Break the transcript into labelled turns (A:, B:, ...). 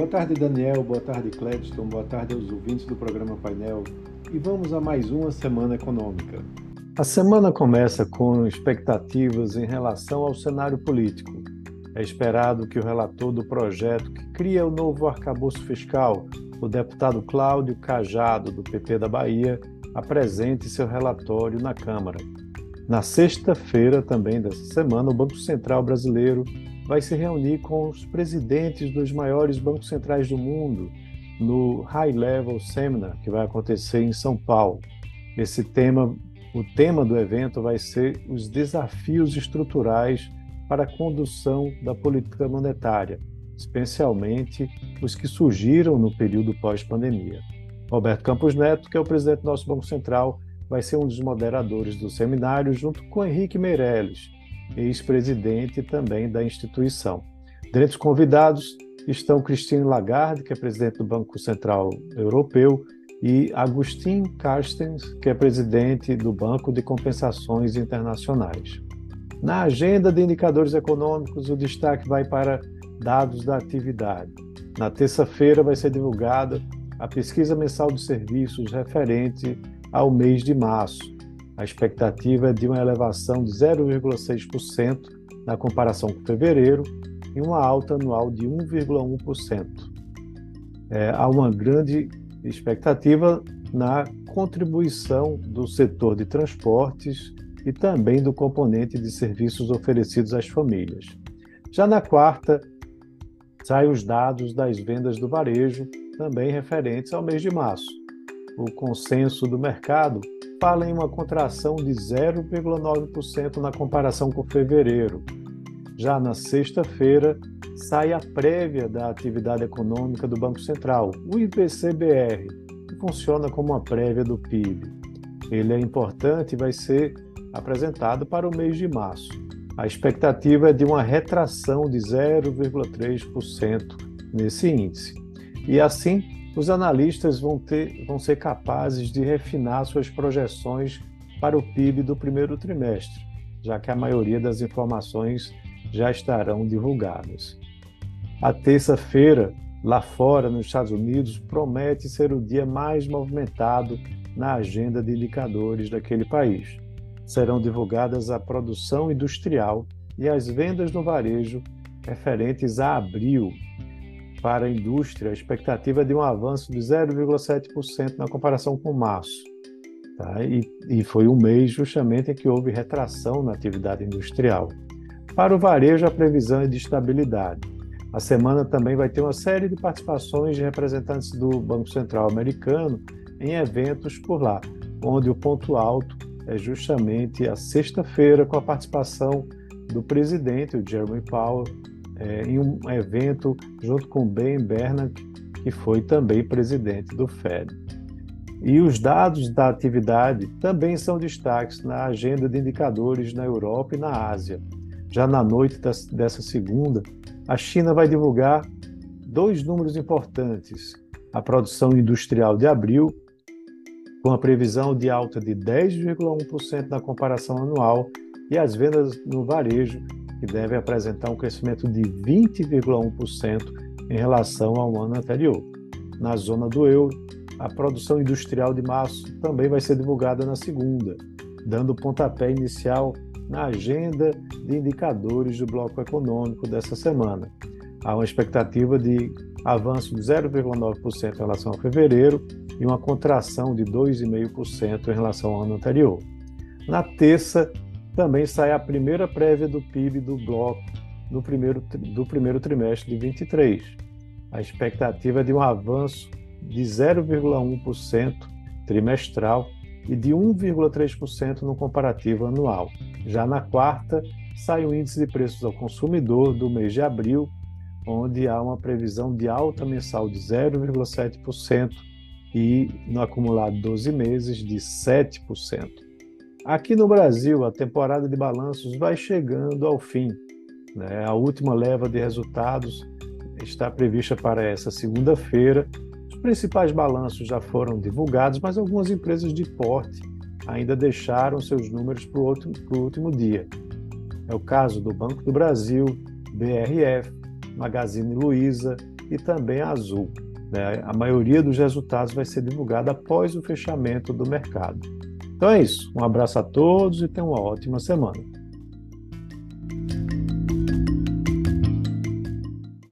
A: Boa tarde, Daniel. Boa tarde, Cledston. Boa tarde aos ouvintes do programa Painel. E vamos a mais uma semana econômica. A semana começa com expectativas em relação ao cenário político. É esperado que o relator do projeto que cria o novo arcabouço fiscal, o deputado Cláudio Cajado, do PP da Bahia, apresente seu relatório na Câmara. Na sexta-feira, também dessa semana, o Banco Central Brasileiro vai se reunir com os presidentes dos maiores bancos centrais do mundo no High Level Seminar, que vai acontecer em São Paulo. Esse tema, o tema do evento vai ser os desafios estruturais para a condução da política monetária, especialmente os que surgiram no período pós-pandemia. Roberto Campos Neto, que é o presidente do nosso Banco Central, vai ser um dos moderadores do seminário, junto com Henrique Meirelles, ex-presidente também da instituição. Dentre os convidados estão Christine Lagarde, que é presidente do Banco Central Europeu, e Agustin Carstens, que é presidente do Banco de Compensações Internacionais. Na agenda de indicadores econômicos, o destaque vai para dados da atividade. Na terça-feira vai ser divulgada a pesquisa mensal de serviços referente ao mês de março, a expectativa é de uma elevação de 0,6% na comparação com fevereiro e uma alta anual de 1,1%. É, há uma grande expectativa na contribuição do setor de transportes e também do componente de serviços oferecidos às famílias. Já na quarta, saem os dados das vendas do varejo, também referentes ao mês de março. O consenso do mercado fala em uma contração de 0,9% na comparação com fevereiro. Já na sexta-feira, sai a prévia da atividade econômica do Banco Central, o IPCBR, que funciona como uma prévia do PIB. Ele é importante e vai ser apresentado para o mês de março. A expectativa é de uma retração de 0,3% nesse índice. E assim, os analistas vão, ter, vão ser capazes de refinar suas projeções para o PIB do primeiro trimestre, já que a maioria das informações já estarão divulgadas. A terça-feira, lá fora, nos Estados Unidos, promete ser o dia mais movimentado na agenda de indicadores daquele país. Serão divulgadas a produção industrial e as vendas no varejo referentes a abril, para a indústria, a expectativa é de um avanço de 0,7% na comparação com março. Tá? E, e foi um mês justamente em que houve retração na atividade industrial. Para o varejo, a previsão é de estabilidade. A semana também vai ter uma série de participações de representantes do Banco Central americano em eventos por lá, onde o ponto alto é justamente a sexta-feira, com a participação do presidente, o Jeremy Powell, é, em um evento junto com Ben Bernanke, que foi também presidente do FED. E os dados da atividade também são destaques na agenda de indicadores na Europa e na Ásia. Já na noite dessa segunda, a China vai divulgar dois números importantes: a produção industrial de abril, com a previsão de alta de 10,1% na comparação anual, e as vendas no varejo, que devem apresentar um crescimento de 20,1% em relação ao ano anterior. Na zona do euro, a produção industrial de março também vai ser divulgada na segunda, dando pontapé inicial na agenda de indicadores do bloco econômico dessa semana. Há uma expectativa de avanço de 0,9% em relação a fevereiro e uma contração de 2,5% em relação ao ano anterior. Na terça, também sai a primeira prévia do PIB do bloco no primeiro, do primeiro trimestre de 23. A expectativa é de um avanço de 0,1% trimestral e de 1,3% no comparativo anual. Já na quarta, sai o índice de preços ao consumidor do mês de abril, onde há uma previsão de alta mensal de 0,7% e no acumulado 12 meses de 7%. Aqui no Brasil, a temporada de balanços vai chegando ao fim. Né? A última leva de resultados está prevista para essa segunda-feira. Os principais balanços já foram divulgados, mas algumas empresas de porte ainda deixaram seus números para o último dia. É o caso do Banco do Brasil, BRF, Magazine Luiza, e também a Azul. Né? A maioria dos resultados vai ser divulgada após o fechamento do mercado. Então é isso. Um abraço a todos e tenham uma ótima semana.